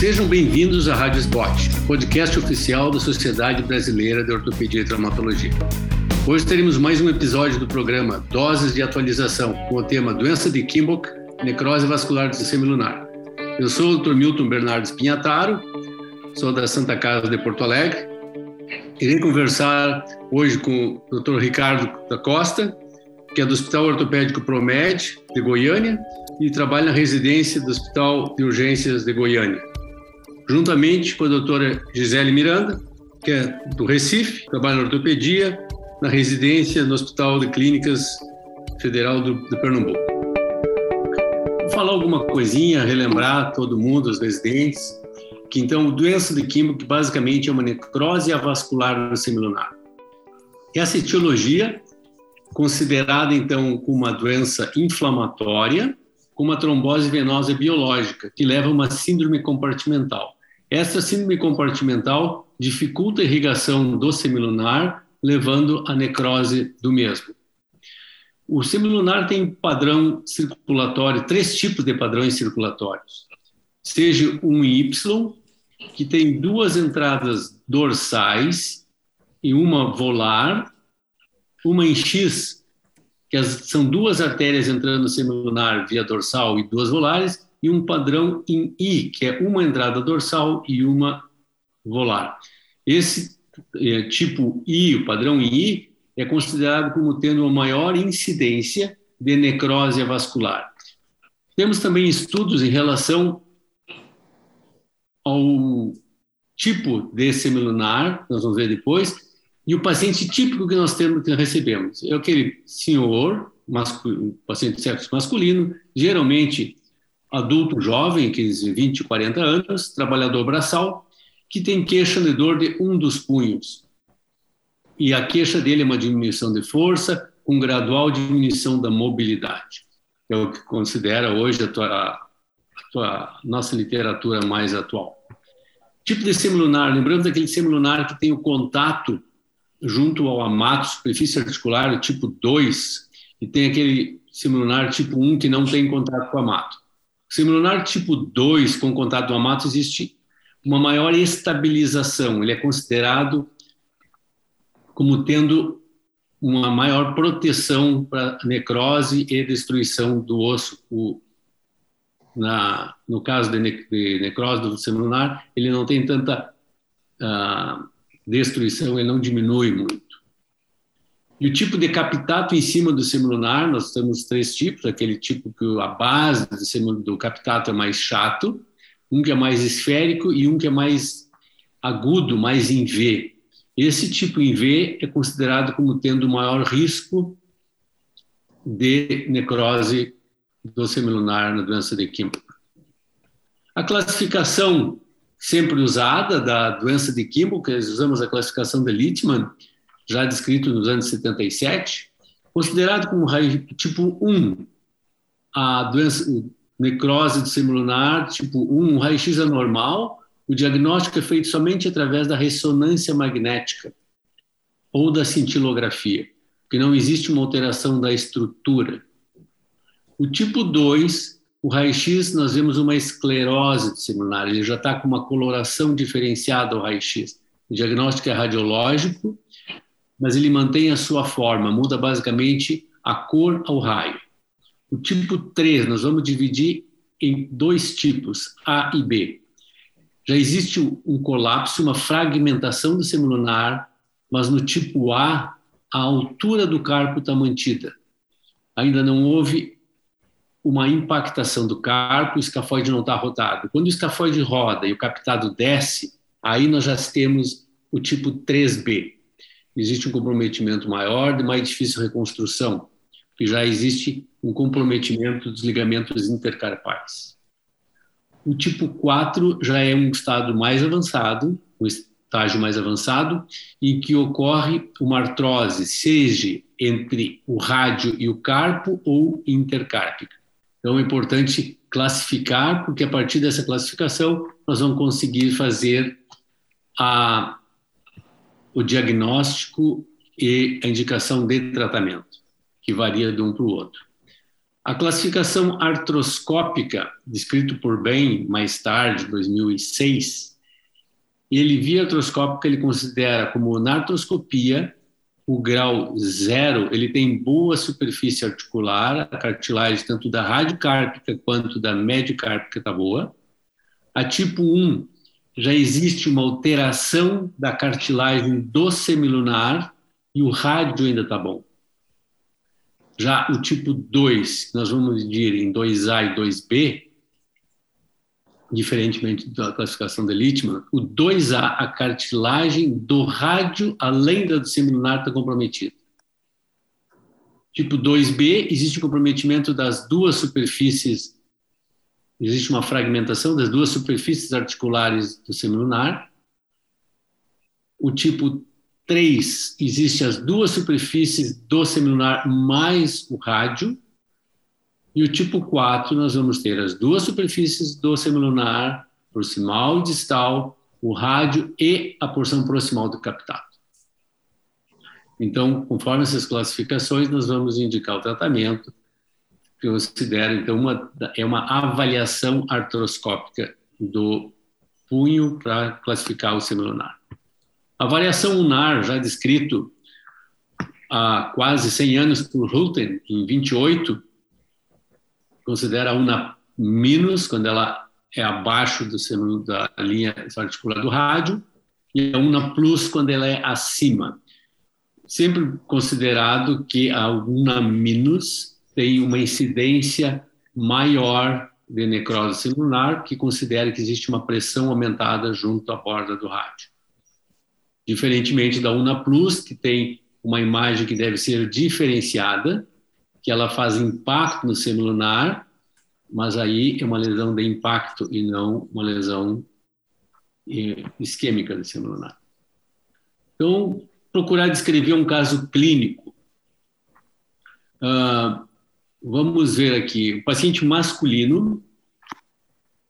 Sejam bem-vindos à Rádio Spot, podcast oficial da Sociedade Brasileira de Ortopedia e Traumatologia. Hoje teremos mais um episódio do programa Doses de Atualização, com o tema Doença de Kimbok, Necrose Vascular do Sistema Lunar. Eu sou o Dr. Milton Bernardes Pinhataro, sou da Santa Casa de Porto Alegre. Irei conversar hoje com o Dr. Ricardo da Costa, que é do Hospital Ortopédico Promed, de Goiânia, e trabalha na residência do Hospital de Urgências de Goiânia juntamente com a doutora Gisele Miranda, que é do Recife, trabalha na ortopedia, na residência no Hospital de Clínicas Federal do, de Pernambuco. Vou falar alguma coisinha, relembrar todo mundo, os residentes, que então doença de químico que basicamente é uma necrose avascular no semilunar. Essa etiologia, considerada então como uma doença inflamatória, com uma trombose venosa biológica, que leva a uma síndrome compartimental. Essa síndrome compartimental dificulta a irrigação do semilunar, levando à necrose do mesmo. O semilunar tem padrão circulatório, três tipos de padrões circulatórios. Seja um Y, que tem duas entradas dorsais e uma volar, uma em X, que são duas artérias entrando no semilunar via dorsal e duas volares, e um padrão em I, que é uma entrada dorsal e uma volar. Esse é, tipo I, o padrão em I, é considerado como tendo uma maior incidência de necrose vascular. Temos também estudos em relação ao tipo de semilunar, nós vamos ver depois, e o paciente típico que nós temos que recebemos é aquele senhor, paciente de sexo masculino, geralmente adulto jovem, 15, 20, 40 anos, trabalhador braçal, que tem queixa de dor de um dos punhos. E a queixa dele é uma diminuição de força com gradual diminuição da mobilidade. É o que considera hoje a, tua, a tua, nossa literatura mais atual. Tipo de semilunar, lembrando daquele semilunar que tem o contato junto ao amato, superfície articular, tipo 2, e tem aquele semilunar tipo 1 que não tem contato com o amato. Semilunar tipo 2 com contato amato existe uma maior estabilização, ele é considerado como tendo uma maior proteção para necrose e destruição do osso. O, na, no caso de, ne, de, necrose do semilunar, ele não tem tanta uh, destruição, ele não diminui muito. E o tipo de captato em cima do semilunar, nós temos três tipos, aquele tipo que a base do, do captato é mais chato, um que é mais esférico e um que é mais agudo, mais em V. Esse tipo em V é considerado como tendo maior risco de necrose do semilunar na doença de Kimball. A classificação sempre usada da doença de Kimball, que usamos a classificação de Littmann, já descrito nos anos 77, considerado como tipo 1, a doença necrose do semilunar tipo 1, um raio-x anormal, o diagnóstico é feito somente através da ressonância magnética ou da cintilografia, porque não existe uma alteração da estrutura. O tipo 2, o raio-x, nós vemos uma esclerose semilunar, ele já está com uma coloração diferenciada ao raio-x. O diagnóstico é radiológico, mas ele mantém a sua forma, muda basicamente a cor ao raio. O tipo 3, nós vamos dividir em dois tipos, A e B. Já existe um colapso, uma fragmentação do semilunar, mas no tipo A, a altura do carpo está mantida. Ainda não houve uma impactação do carpo, o escafoide não está rodado. Quando o escafoide roda e o captado desce, aí nós já temos o tipo 3B existe um comprometimento maior, de mais difícil reconstrução, que já existe um comprometimento dos ligamentos intercarpais. O tipo 4 já é um estado mais avançado, um estágio mais avançado, em que ocorre uma artrose, seja entre o rádio e o carpo ou intercárpica. Então é importante classificar, porque a partir dessa classificação nós vamos conseguir fazer a o diagnóstico e a indicação de tratamento, que varia de um para o outro. A classificação artroscópica, descrito por Bain mais tarde, 2006, ele via artroscópica ele considera como na artroscopia o grau zero, ele tem boa superfície articular, a cartilagem tanto da radiocárpica quanto da mediocárpica está boa. A tipo 1, já existe uma alteração da cartilagem do semilunar e o rádio ainda está bom. Já o tipo 2, nós vamos dividir em 2A e 2B, diferentemente da classificação de Littmann, o 2A, a cartilagem do rádio, além da do semilunar, está comprometida. Tipo 2B, existe o comprometimento das duas superfícies, existe uma fragmentação das duas superfícies articulares do semilunar. O tipo 3, existe as duas superfícies do semilunar mais o rádio. E o tipo 4, nós vamos ter as duas superfícies do semilunar, proximal e distal, o rádio e a porção proximal do captado. Então, conforme essas classificações, nós vamos indicar o tratamento, que eu considero, então, uma, é uma avaliação artroscópica do punho para classificar o semilunar. A variação lunar, já descrito há quase 100 anos por Houghton, em 28, considera a una minus, quando ela é abaixo do, da linha articular do rádio, e a una plus, quando ela é acima. Sempre considerado que a una minus tem uma incidência maior de necrose celular, que considera que existe uma pressão aumentada junto à borda do rádio diferentemente da Una Plus, que tem uma imagem que deve ser diferenciada, que ela faz impacto no semilunar, mas aí é uma lesão de impacto e não uma lesão eh, isquêmica do semilunar. Então, procurar descrever um caso clínico. Uh, vamos ver aqui, o paciente masculino,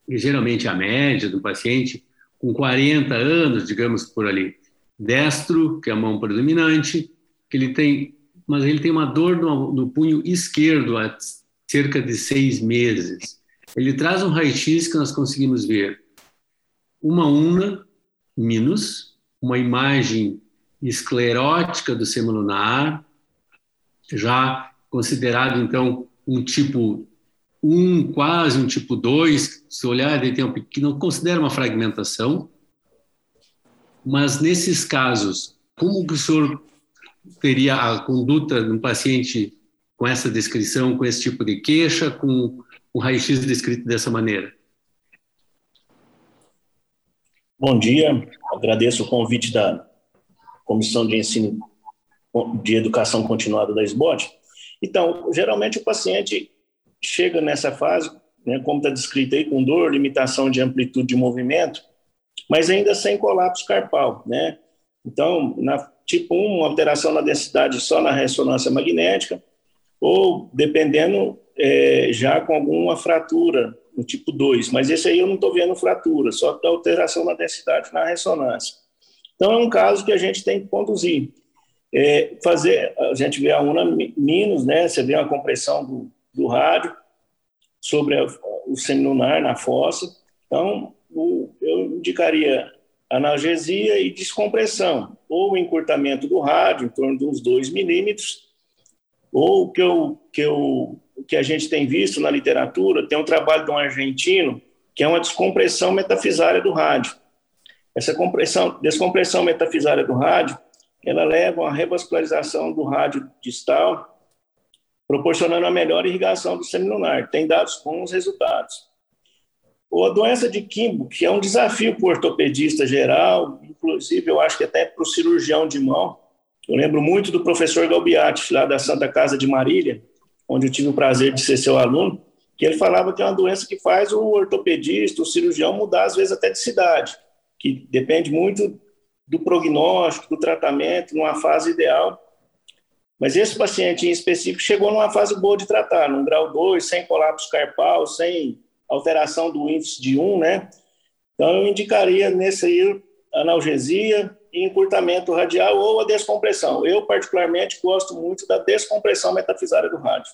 geralmente a média do paciente, com 40 anos, digamos por ali, destro, que é a mão predominante, que ele tem, mas ele tem uma dor no, no punho esquerdo há cerca de seis meses. Ele traz um raio-x que nós conseguimos ver uma una minus, uma imagem esclerótica do semilunar, já considerado então um tipo 1, quase um tipo 2, se olhar, ele tem um pequeno, considera uma fragmentação, mas nesses casos, como o senhor teria a conduta de um paciente com essa descrição, com esse tipo de queixa, com o raio-x descrito dessa maneira? Bom dia, agradeço o convite da Comissão de Ensino de Educação Continuada da SBOT. Então, geralmente o paciente chega nessa fase, né, como está descrito aí, com dor, limitação de amplitude de movimento, mas ainda sem colapso carpal, né? Então, na tipo 1, uma alteração na densidade só na ressonância magnética, ou dependendo é, já com alguma fratura no tipo 2, mas esse aí eu não estou vendo fratura, só da alteração na densidade na ressonância. Então, é um caso que a gente tem que conduzir. É, fazer, a gente vê a UNA né? Você vê uma compressão do, do rádio sobre a, o semilunar na fossa. Então, o, eu indicaria analgesia e descompressão, ou encurtamento do rádio, em torno de uns 2 milímetros, ou que, eu, que, eu, que a gente tem visto na literatura, tem um trabalho de um argentino, que é uma descompressão metafisária do rádio. Essa compressão, descompressão metafisária do rádio, ela leva a revascularização do rádio distal, proporcionando a melhor irrigação do semilunar. Tem dados bons resultados. Ou a doença de Kimbo, que é um desafio para o ortopedista geral, inclusive eu acho que até para o cirurgião de mão. Eu lembro muito do professor Galbiati, lá da Santa Casa de Marília, onde eu tive o prazer de ser seu aluno, que ele falava que é uma doença que faz o ortopedista, o cirurgião mudar, às vezes, até de cidade, que depende muito do prognóstico, do tratamento, numa fase ideal. Mas esse paciente em específico chegou numa fase boa de tratar, num grau 2, sem colapso carpal, sem alteração do índice de 1, né? Então, eu indicaria nesse aí analgesia e encurtamento radial ou a descompressão. Eu, particularmente, gosto muito da descompressão metafisária do rádio.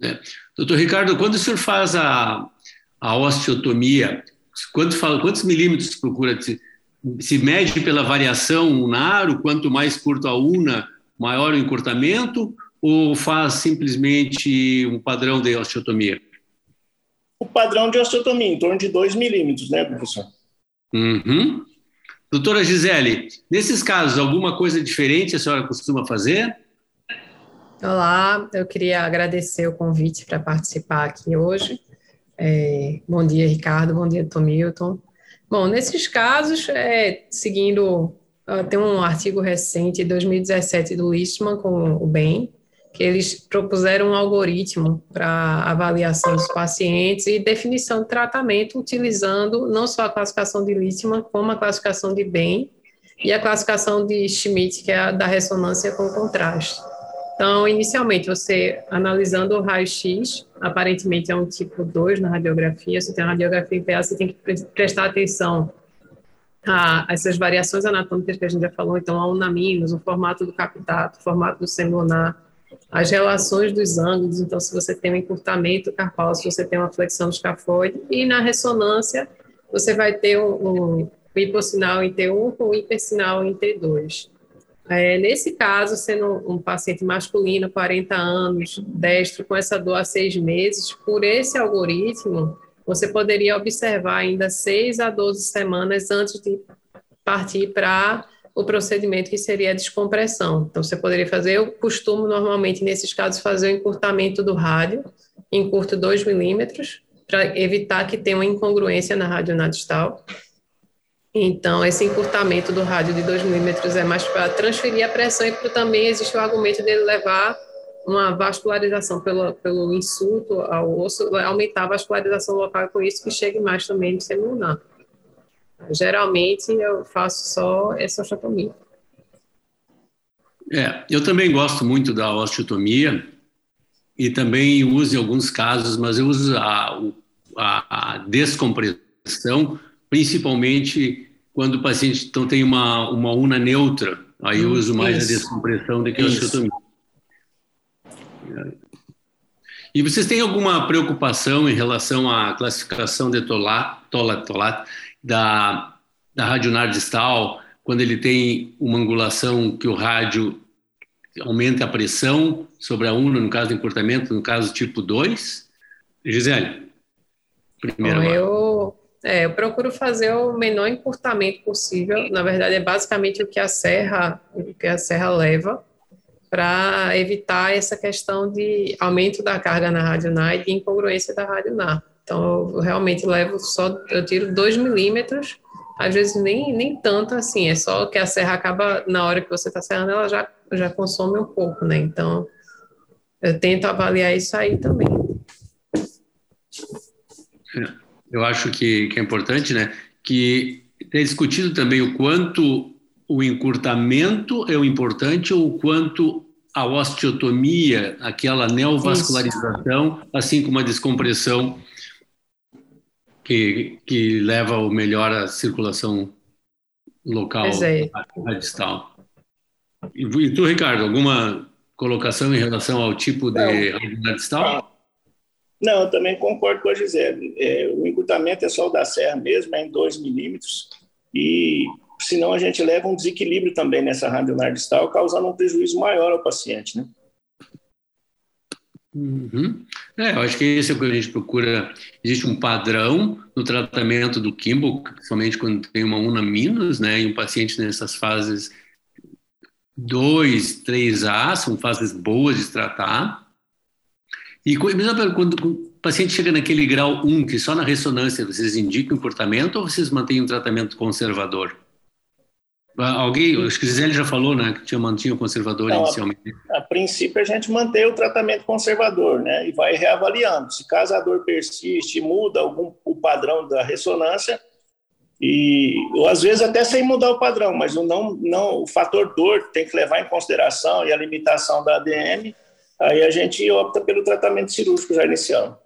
É. Doutor Ricardo, quando o senhor faz a, a osteotomia, quanto fala, quantos milímetros procura? Se, se mede pela variação unar, o quanto mais curto a una, maior o encurtamento, ou faz simplesmente um padrão de osteotomia? O padrão de osteotomia, em torno de 2 milímetros, né, professor? Uhum. Doutora Gisele, nesses casos, alguma coisa diferente a senhora costuma fazer? Olá, eu queria agradecer o convite para participar aqui hoje. É, bom dia, Ricardo, bom dia, Tom Milton. Bom, nesses casos, é, seguindo, uh, tem um artigo recente, 2017, do Listman com o BEM, que eles propuseram um algoritmo para avaliação dos pacientes e definição de tratamento utilizando não só a classificação de Littman, como a classificação de BEM e a classificação de Schmidt, que é a da ressonância com contraste. Então, inicialmente, você analisando o raio-x, aparentemente é um tipo 2 na radiografia, se tem uma radiografia em PA, você tem que prestar atenção a essas variações anatômicas que a gente já falou, então, a unaminos, o formato do captato, o formato do semilunar, as relações dos ângulos, então se você tem um encurtamento carpal, se você tem uma flexão do escafoide, e na ressonância você vai ter um, um hipossinal em T1 com hipersinal em T2. É, nesse caso, sendo um paciente masculino, 40 anos, destro, com essa dor há seis meses, por esse algoritmo, você poderia observar ainda 6 a 12 semanas antes de partir para o procedimento que seria a descompressão. Então, você poderia fazer, eu costumo normalmente, nesses casos, fazer o encurtamento do rádio, encurto 2 milímetros, para evitar que tenha uma incongruência na rádio nadistal. Então, esse encurtamento do rádio de 2 milímetros é mais para transferir a pressão e também existe o argumento dele levar uma vascularização pelo, pelo insulto ao osso, aumentar a vascularização local, com isso que chegue mais também no semilunar. Geralmente eu faço só essa osteotomia. É, eu também gosto muito da osteotomia e também uso em alguns casos, mas eu uso a, a, descompressão, principalmente quando o paciente então, tem uma, uma una neutra, aí eu uso mais Isso. a descompressão do que a osteotomia. E vocês têm alguma preocupação em relação à classificação de tolat, tolat, tolat da, da radionar distal, quando ele tem uma angulação que o rádio aumenta a pressão sobre a una, no caso do encurtamento, no caso tipo 2? Gisele, primeiro. Bom, eu, é, eu procuro fazer o menor encurtamento possível. Na verdade, é basicamente o que a serra, o que a serra leva para evitar essa questão de aumento da carga na radionar e de incongruência da radionar. Então, eu realmente levo só, eu tiro 2 milímetros, às vezes nem, nem tanto assim, é só que a serra acaba, na hora que você está serrando, ela já, já consome um pouco, né? Então, eu tento avaliar isso aí também. Eu acho que, que é importante, né? Que tem discutido também o quanto o encurtamento é o importante ou o quanto a osteotomia, aquela neovascularização, Isso. assim como a descompressão, que, que leva ao melhor a circulação local é. distal. E, e tu, Ricardo, alguma colocação em relação ao tipo de radicalidade distal? Não, eu também concordo com a Gisele. É, o encurtamento é só o da serra mesmo, é em 2 milímetros, e senão a gente leva um desequilíbrio também nessa radionar distal, causando um prejuízo maior ao paciente, né? Uhum. É, eu acho que esse é o que a gente procura. Existe um padrão no tratamento do Kimball, somente quando tem uma una minus, né, e um paciente nessas fases 2, 3A, são fases boas de tratar. E mesmo quando o paciente chega naquele grau 1, que só na ressonância vocês indicam comportamento ou vocês mantêm um tratamento conservador? Alguém, acho que Gisele já falou, né, que tinha mantinha o conservador Não, inicialmente. A, a, princípio, a gente mantém o tratamento conservador, né, e vai reavaliando. Se caso a dor persiste, muda algum, o padrão da ressonância, e ou às vezes até sem mudar o padrão, mas o, não, não, o fator dor tem que levar em consideração e a limitação da ADM, aí a gente opta pelo tratamento cirúrgico já inicial.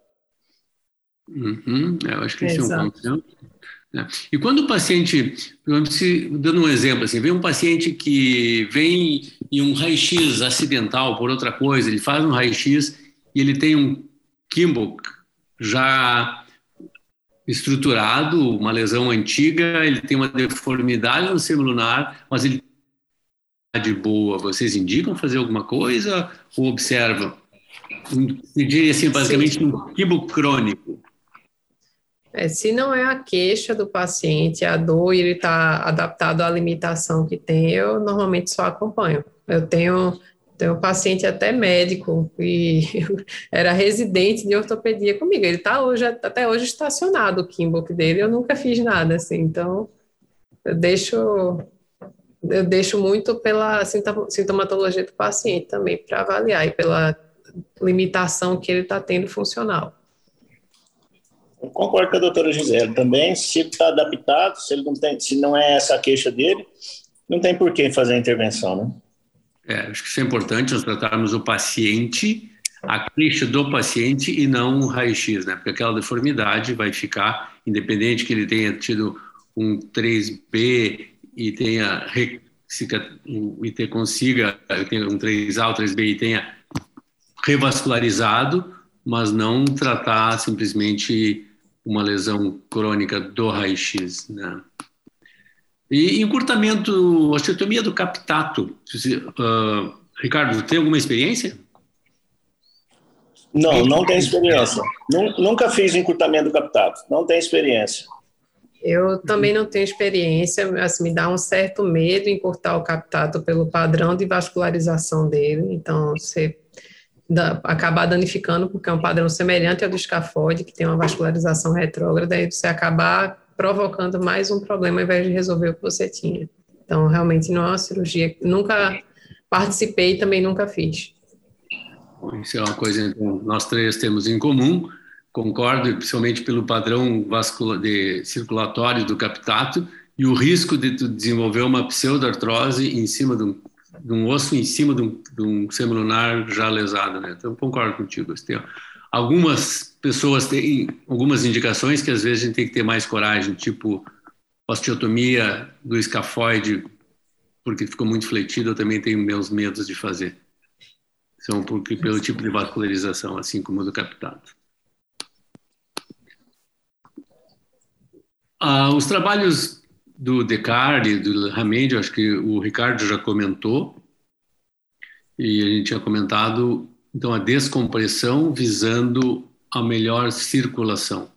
Uhum, eu acho que esse é um ponto. Né? Né? E quando o paciente, dando um exemplo, assim, vem um paciente que vem em um raio-x acidental por outra coisa, ele faz um raio-x e ele tem um Kimball já estruturado, uma lesão antiga, ele tem uma deformidade no sêmio lunar, mas ele de boa, vocês indicam fazer alguma coisa ou observam? Eu diria assim, basicamente Sim. um quibo crônico. É, se não é a queixa do paciente, a dor e ele está adaptado à limitação que tem, eu normalmente só acompanho. Eu tenho, tenho um paciente até médico e era residente de ortopedia comigo. Ele está hoje, até hoje estacionado o Kimball dele, eu nunca fiz nada assim, então eu deixo eu deixo muito pela sintomatologia do paciente também para avaliar e pela limitação que ele está tendo funcional. Eu concordo com a doutora Gisele também. Se ele está adaptado, se, ele não tem, se não é essa a queixa dele, não tem por que fazer a intervenção, né? É, acho que isso é importante, nós tratarmos o paciente, a queixa do paciente e não o raio-x, né? Porque aquela deformidade vai ficar, independente que ele tenha tido um 3B e tenha e ter, consiga ter um 3A ou 3B e tenha revascularizado, mas não tratar simplesmente uma lesão crônica do raio-x, né? E encurtamento, osteotomia do captato. Uh, Ricardo, tem alguma experiência? Não, não tenho experiência. Nunca fiz encurtamento do captato, não tenho experiência. Eu também não tenho experiência, assim, me dá um certo medo em cortar o captato pelo padrão de vascularização dele, então você acabar danificando, porque é um padrão semelhante ao do escafoide, que tem uma vascularização retrógrada, e você acabar provocando mais um problema ao invés de resolver o que você tinha. Então, realmente não é uma cirurgia, nunca participei e também nunca fiz. Isso é uma coisa que nós três temos em comum, concordo, principalmente pelo padrão vascular, de, circulatório do captato e o risco de tu desenvolver uma pseudoartrose em cima de um, de um osso, em cima de um, de um semilunar já lesado, né? Então, concordo contigo. Algumas pessoas têm algumas indicações que às vezes a gente tem que ter mais coragem, tipo osteotomia do escafoide, porque ficou muito fletido, eu também tenho meus medos de fazer. São porque, pelo tipo de vascularização, assim como do captato. Ah, os trabalhos do Descartes do Hamed, acho que o Ricardo já comentou, e a gente tinha comentado, então, a descompressão visando a melhor circulação.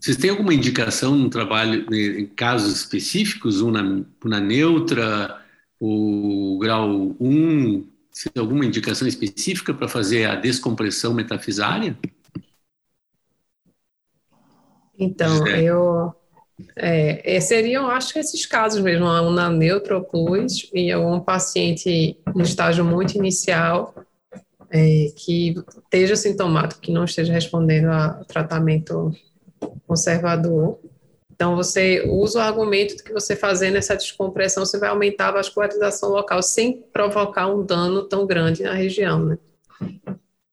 Vocês têm alguma indicação no trabalho, em casos específicos, uma, uma neutra, o grau 1, se tem alguma indicação específica para fazer a descompressão metafisária? Então, eu é, é, seriam, acho que esses casos mesmo, uma neutra plus e um paciente no estágio muito inicial é, que esteja sintomático, que não esteja respondendo a tratamento conservador. Então, você usa o argumento de que você fazendo essa descompressão, você vai aumentar a vascularização local sem provocar um dano tão grande na região, né?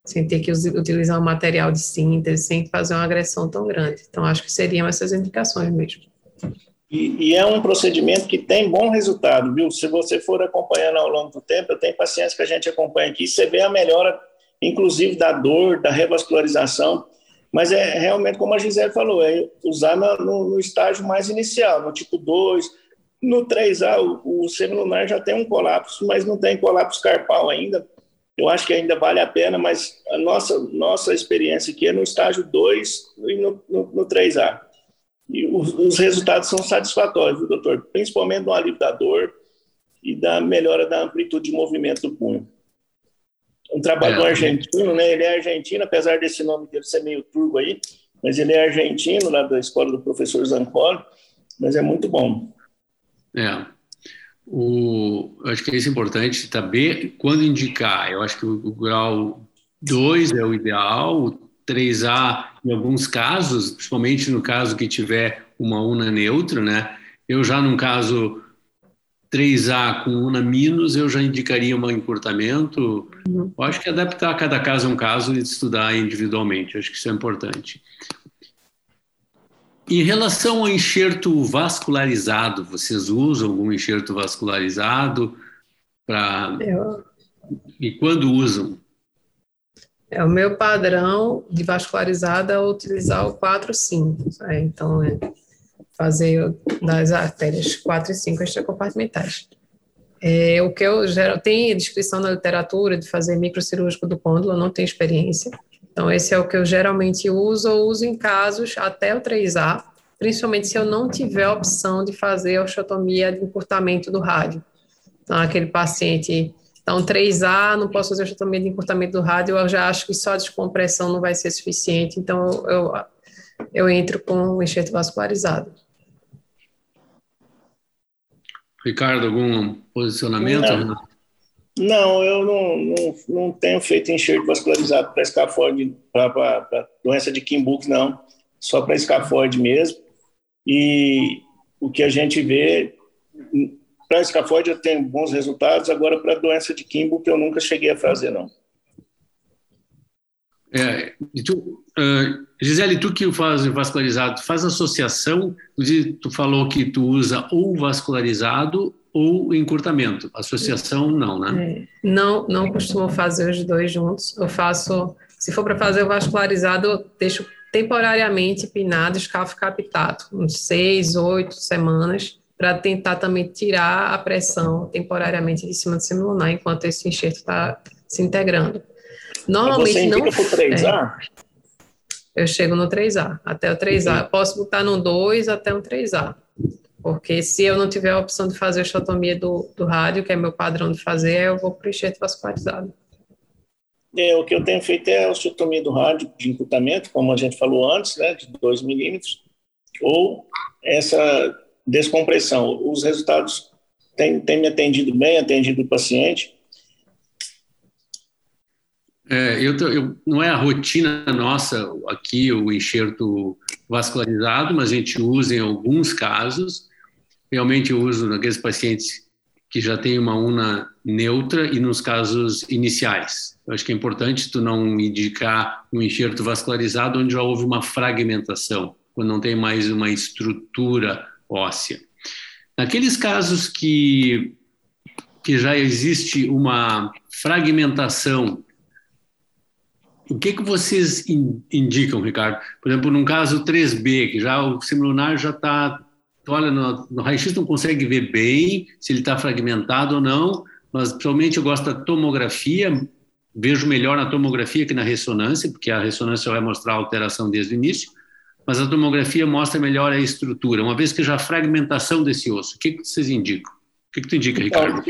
Sem ter que utilizar um material de síntese, sem fazer uma agressão tão grande. Então, acho que seriam essas indicações mesmo. E, e, é um procedimento que tem bom resultado, viu? Se você for acompanhando ao longo do tempo, eu tenho pacientes que a gente acompanha aqui, você vê a melhora, inclusive da dor, da revascularização, mas é realmente, como a Gisele falou, é usar no, no, no estágio mais inicial, no tipo 2, no 3A, o, o semilunar já tem um colapso, mas não tem colapso carpal ainda, eu acho que ainda vale a pena, mas a nossa, nossa experiência aqui é no estágio 2 e no, no, no 3A. E os, os, resultados são satisfatórios, viu, doutor? Principalmente no alívio da dor e da melhora da amplitude de movimento do punho. Um trabalho é, argentino, né? Ele é argentino, apesar desse nome dele ser meio turbo aí, mas ele é argentino, lá da escola do professor Zancoli, mas é muito bom. É, o, acho que é isso importante saber quando indicar. Eu acho que o, o grau 2 é o ideal, o 3A, em alguns casos, principalmente no caso que tiver uma UNA neutra, né? Eu já num caso 3A com UNA minus, eu já indicaria um encurtamento. Uhum. Eu acho que adaptar cada caso a um caso e estudar individualmente, eu acho que isso é importante. Em relação ao enxerto vascularizado, vocês usam algum enxerto vascularizado para Eu... e quando usam? É, o meu padrão de vascularizada é utilizar o 4, 5. É, então, é fazer das artérias 4 e 5 extracompartimentais. É, o que eu gero, tem descrição na literatura de fazer microcirúrgico do côndilo, eu não tenho experiência. Então, esse é o que eu geralmente uso, ou uso em casos até o 3A, principalmente se eu não tiver a opção de fazer a osteotomia de encurtamento do rádio. Então, aquele paciente, então 3A, não posso fazer a osteotomia de encurtamento do rádio, eu já acho que só a descompressão não vai ser suficiente, então eu, eu entro com o enxerto vascularizado. Ricardo, algum posicionamento? Não, não eu não, não, não, tenho feito enxerto vascularizado para escafoide, para doença de Kimbuk, não. Só para escafoide mesmo. E o que a gente vê, para escafoide eu tenho bons resultados, agora para doença de Kimbuk eu nunca cheguei a fazer, não. É, tu, uh, Gisele, tu que faz vascularizado, faz associação, tu falou que tu usa ou vascularizado ou encurtamento. Associação não, né? É, não, não costumo fazer os dois juntos. Eu faço, se for para fazer o vascularizado, eu deixo temporariamente pinado escafo captato, uns seis, oito semanas, para tentar também tirar a pressão temporariamente de cima do semilunar, enquanto esse enxerto está se integrando. Normalmente você não. Por 3A? É, eu chego no 3A, até o 3A. Uhum. Posso botar no 2 até o 3A. Porque se eu não tiver a opção de fazer a osteotomia do, do rádio, que é meu padrão de fazer, eu vou para o enxerto vascularizado. É, o que eu tenho feito é a osteotomia do rádio de encurtamento, como a gente falou antes, né, de 2 milímetros, ou essa descompressão. Os resultados têm, têm me atendido bem, atendido o paciente, é, eu, eu, não é a rotina nossa aqui o enxerto vascularizado, mas a gente usa em alguns casos. Realmente eu uso naqueles pacientes que já têm uma una neutra e nos casos iniciais. Eu acho que é importante tu não indicar um enxerto vascularizado onde já houve uma fragmentação, quando não tem mais uma estrutura óssea. Naqueles casos que, que já existe uma fragmentação o que, que vocês indicam, Ricardo? Por exemplo, num caso 3B, que já o semilunar já está. Olha, no, no raio-x não consegue ver bem se ele está fragmentado ou não, mas principalmente eu gosto da tomografia, vejo melhor na tomografia que na ressonância, porque a ressonância vai mostrar a alteração desde o início, mas a tomografia mostra melhor a estrutura. Uma vez que já há fragmentação desse osso, o que, que vocês indicam? O que, que tu indica, então, Ricardo?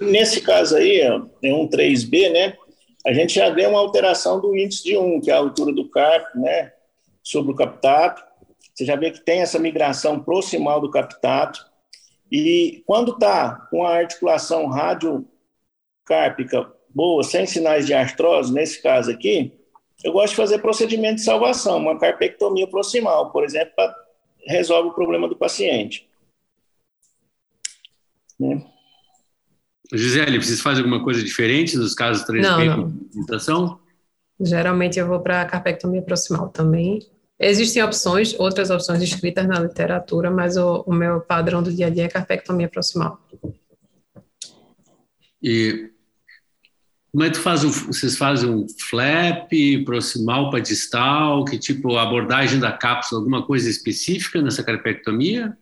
Nesse caso aí, é um 3B, né? A gente já vê uma alteração do índice de 1, que é a altura do carpo, né, sobre o captato. Você já vê que tem essa migração proximal do captato. E quando está com a articulação radiocárpica boa, sem sinais de artrose, nesse caso aqui, eu gosto de fazer procedimento de salvação, uma carpectomia proximal, por exemplo, para resolve o problema do paciente. Né? Gisele, vocês fazem alguma coisa diferente nos casos 3B não, não. Geralmente eu vou para a carpectomia proximal também. Existem opções, outras opções escritas na literatura, mas o, o meu padrão do dia a dia é carpectomia proximal. E como é que faz um, vocês fazem um flap proximal para distal? Que tipo, abordagem da cápsula, alguma coisa específica nessa carpectomia?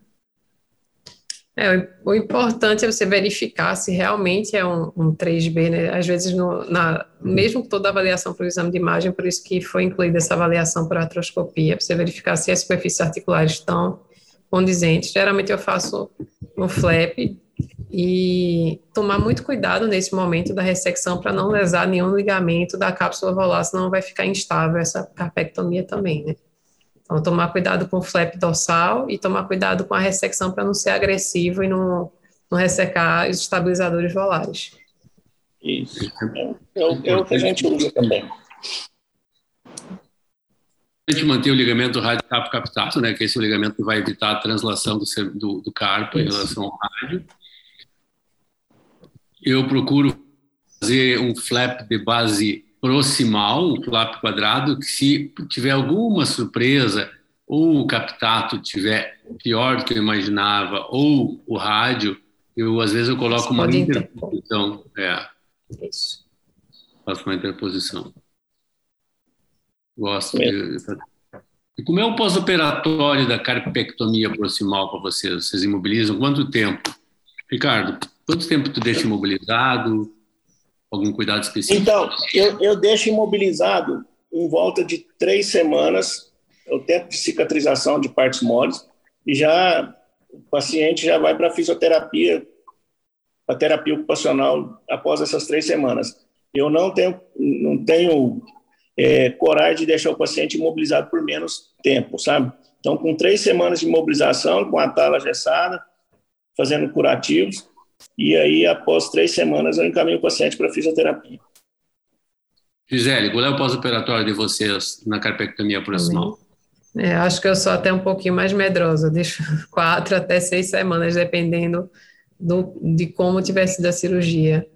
É, o importante é você verificar se realmente é um, um 3B, né? Às vezes, no, na, mesmo toda a avaliação para o exame de imagem, por isso que foi incluída essa avaliação por artroscopia, para você verificar se as superfícies articulares estão condizentes. Geralmente eu faço um flap e tomar muito cuidado nesse momento da ressecção para não lesar nenhum ligamento da cápsula volar, senão vai ficar instável essa carpectomia também, né? Então, tomar cuidado com o flap dorsal e tomar cuidado com a ressecção para não ser agressivo e não, não ressecar os estabilizadores volares. Isso. É, o que a gente usa também. A gente manter o ligamento rádio-capo captato, né, que é esse ligamento que vai evitar a translação do, do, do carpo Isso. em relação ao rádio. Eu procuro fazer um flap de base proximal, um flap quadrado, que se tiver alguma surpresa, ou o captato tiver pior do que eu imaginava, ou o rádio, eu às vezes eu coloco uma interposição. É. Isso. Faço uma interposição. Gosto. De... E como é o pós-operatório da carpectomia proximal para vocês? Vocês imobilizam quanto tempo? Ricardo, quanto tempo tu deixa imobilizado? Algum cuidado específico? Então, eu, eu deixo imobilizado em volta de três semanas, o tempo de cicatrização de partes moles, e já o paciente já vai para fisioterapia, a terapia ocupacional após essas três semanas. Eu não tenho, não tenho é, coragem de deixar o paciente imobilizado por menos tempo, sabe? Então, com três semanas de imobilização, com a tala gessada, fazendo curativos, e aí, após três semanas, eu encaminho o paciente para fisioterapia. Gisele, qual é o pós-operatório de vocês na carpectomia proximal? É, acho que eu sou até um pouquinho mais medrosa, deixo quatro até seis semanas, dependendo do, de como tiver sido a cirurgia,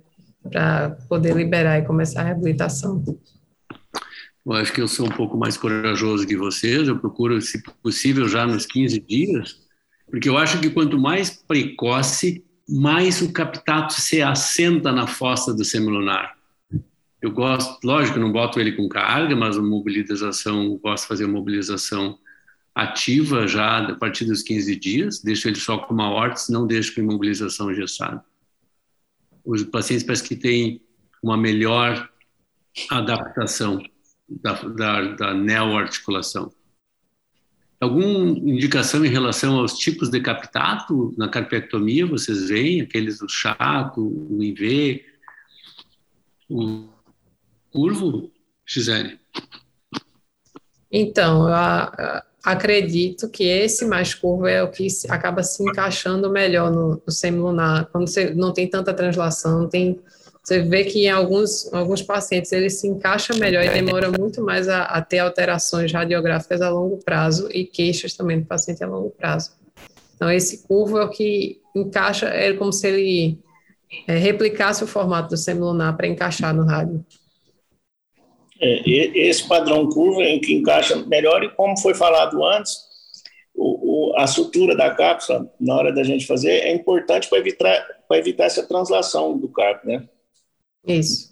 para poder liberar e começar a reabilitação. Eu acho que eu sou um pouco mais corajoso que vocês, eu procuro, se possível, já nos 15 dias, porque eu acho que quanto mais precoce, mais o captato se assenta na fossa do semilunar. Eu gosto, lógico, não boto ele com carga, mas a mobilização, gosto de fazer a mobilização ativa já a partir dos 15 dias, deixo ele só com uma órtese, não deixo com imobilização engessada. Os pacientes parece que têm uma melhor adaptação da, da, da neoarticulação. Alguma indicação em relação aos tipos de captato na carpectomia? Vocês veem aqueles do chato, o IV, o curvo, Gisele? Então, eu acredito que esse mais curvo é o que acaba se encaixando melhor no, no semilunar. Quando você não tem tanta translação, tem, você vê que em alguns, alguns pacientes ele se encaixa melhor e demora muito mais a, a ter alterações radiográficas a longo prazo e queixas também do paciente a longo prazo. Então, esse curvo é o que encaixa, é como se ele é, replicasse o formato do semilunar para encaixar no rádio. É, esse padrão curva em que encaixa melhor e como foi falado antes, o, o, a sutura da cápsula, na hora da gente fazer, é importante para evitar, para evitar essa translação do carpo, né? Isso.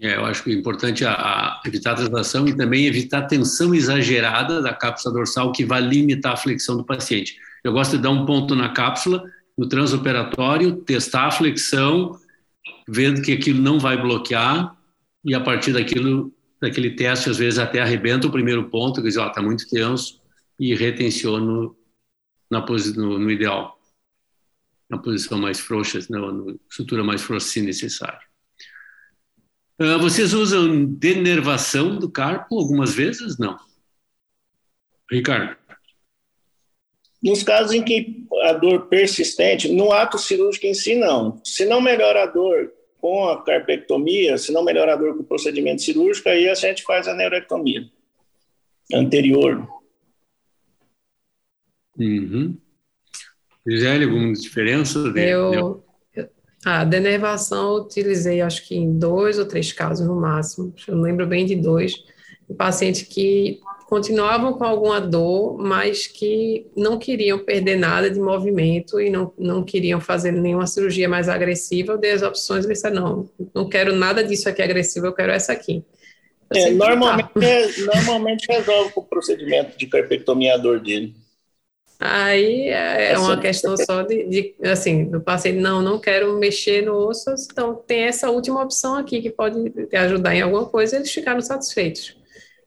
É, eu acho que é importante a, a evitar a translação e também evitar a tensão exagerada da cápsula dorsal, que vai limitar a flexão do paciente. Eu gosto de dar um ponto na cápsula, no transoperatório, testar a flexão, vendo que aquilo não vai bloquear, e a partir daquilo, daquele teste, às vezes até arrebenta o primeiro ponto, quer dizer, está muito tenso, e retenciono na no, no, ideal, na posição mais frouxa, na, estrutura mais frouxa, se necessário. Uh, vocês usam denervação do carpo algumas vezes? Não. Ricardo? Nos casos em que a dor persistente, no ato cirúrgico em si, não. Se não melhora a dor com a carpectomia, se não melhorar a dor com o procedimento cirúrgico, aí a gente faz a neurectomia anterior. Uhum. Gisele, alguma diferença? De, eu, a denervação eu utilizei acho que em dois ou três casos no máximo, eu lembro bem de dois, um paciente que continuavam com alguma dor, mas que não queriam perder nada de movimento e não, não queriam fazer nenhuma cirurgia mais agressiva, eu dei as opções e disse, não, não quero nada disso aqui agressivo, eu quero essa aqui. É, normalmente, é, normalmente resolve com o procedimento de carpectomia a dor dele. Aí é, é uma questão só de, de, assim, do paciente, não, não quero mexer no osso, então tem essa última opção aqui que pode ajudar em alguma coisa eles ficaram satisfeitos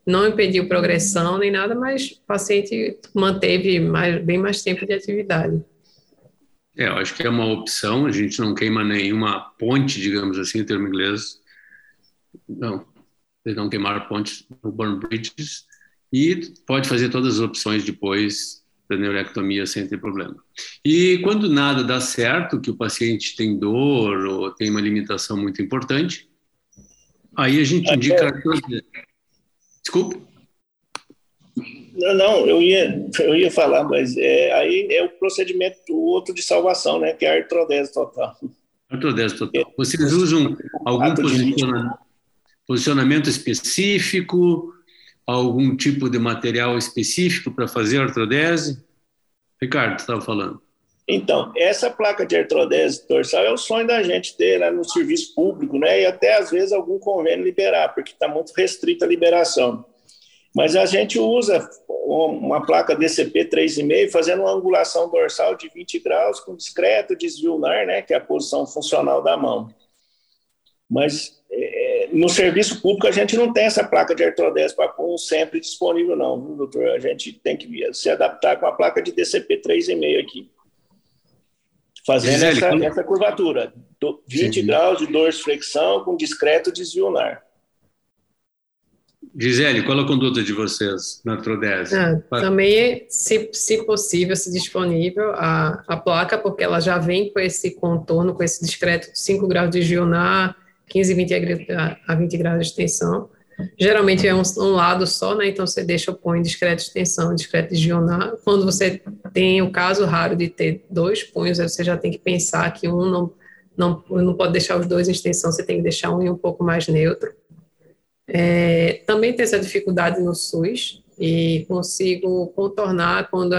não impediu progressão nem nada, mas o paciente manteve mais, bem mais tempo de atividade. É, eu acho que é uma opção, a gente não queima nenhuma ponte, digamos assim, em termo inglês. Não, não queimar pontes no burn bridges e pode fazer todas as opções depois da neurectomia sem ter problema. E quando nada dá certo, que o paciente tem dor ou tem uma limitação muito importante, aí a gente indica Desculpa. Não, não, eu ia, eu ia falar, mas é, aí é o procedimento outro de salvação, né? Que é a artrodese total. Artrodese total. Vocês usam algum posicionamento, posicionamento específico, algum tipo de material específico para fazer artrodese? Ricardo, estava falando. Então, essa placa de artrodese dorsal é o sonho da gente ter né, no serviço público, né? E até às vezes algum convênio liberar, porque está muito restrita a liberação. Mas a gente usa uma placa DCP 3,5 fazendo uma angulação dorsal de 20 graus com discreto desvio nar, né? Que é a posição funcional da mão. Mas no serviço público a gente não tem essa placa de artrodese para pôr sempre disponível, não, viu, doutor? A gente tem que se adaptar com a placa de DCP 3,5 aqui fazendo Gisele, essa, quando... essa curvatura, 20 Sim. graus de dorsiflexão com discreto desvio nar. Gisele, qual a conduta de vocês na artrodese? Ah, também, se, se possível, se disponível, a, a placa, porque ela já vem com esse contorno, com esse discreto 5 graus de desvio nar, 15, 20 a 20 graus de extensão. Geralmente é um, um, lado só, né? Então você deixa o punho discreto de extensão, discreto de gionar. Quando você tem o caso raro de ter dois punhos, você já tem que pensar que um não, não, não pode deixar os dois em extensão, você tem que deixar um um pouco mais neutro. É, também tem essa dificuldade no SUS e consigo contornar quando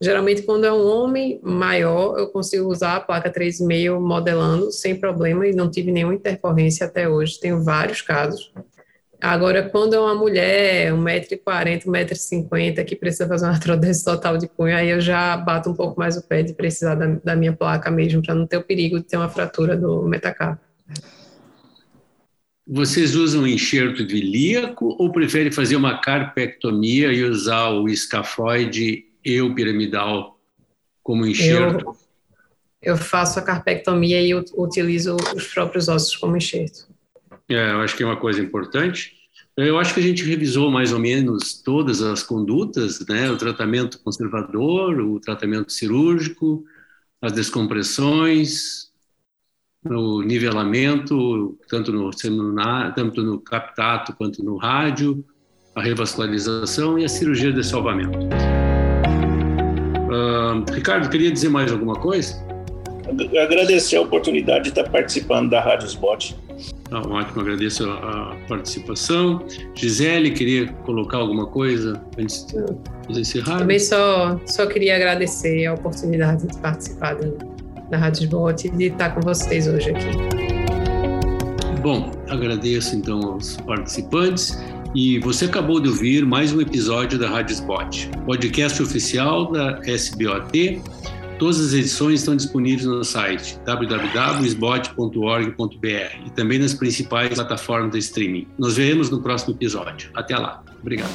geralmente quando é um homem maior, eu consigo usar a placa 3,5 modelando sem problema e não tive nenhuma intercorrência até hoje. Tenho vários casos. Agora, quando é uma mulher, 1,40m, 1,50m, que precisa fazer uma artrodese total de punho, aí eu já bato um pouco mais o pé de precisar da, da minha placa mesmo, para não ter o perigo de ter uma fratura do metacarpo. Vocês usam enxerto ilíaco ou preferem fazer uma carpectomia e usar o escafoide e o piramidal como enxerto? Eu, eu faço a carpectomia e utilizo os próprios ossos como enxerto. É, eu acho que é uma coisa importante. Eu acho que a gente revisou mais ou menos todas as condutas, né? O tratamento conservador, o tratamento cirúrgico, as descompressões, o nivelamento, tanto no tanto no captato quanto no rádio, a revascularização e a cirurgia de salvamento. Uh, Ricardo, queria dizer mais alguma coisa? Agradecer a oportunidade de estar participando da Rádio Spot Tá ótimo, agradeço a participação. Gisele, queria colocar alguma coisa antes de encerrar? Também só, só queria agradecer a oportunidade de participar da Rádio Spot e de estar com vocês hoje aqui. Bom, agradeço então aos participantes. E você acabou de ouvir mais um episódio da Rádio Spot, podcast oficial da SBOT Todas as edições estão disponíveis no site www.sbot.org.br e também nas principais plataformas de streaming. Nos veremos no próximo episódio. Até lá. Obrigado.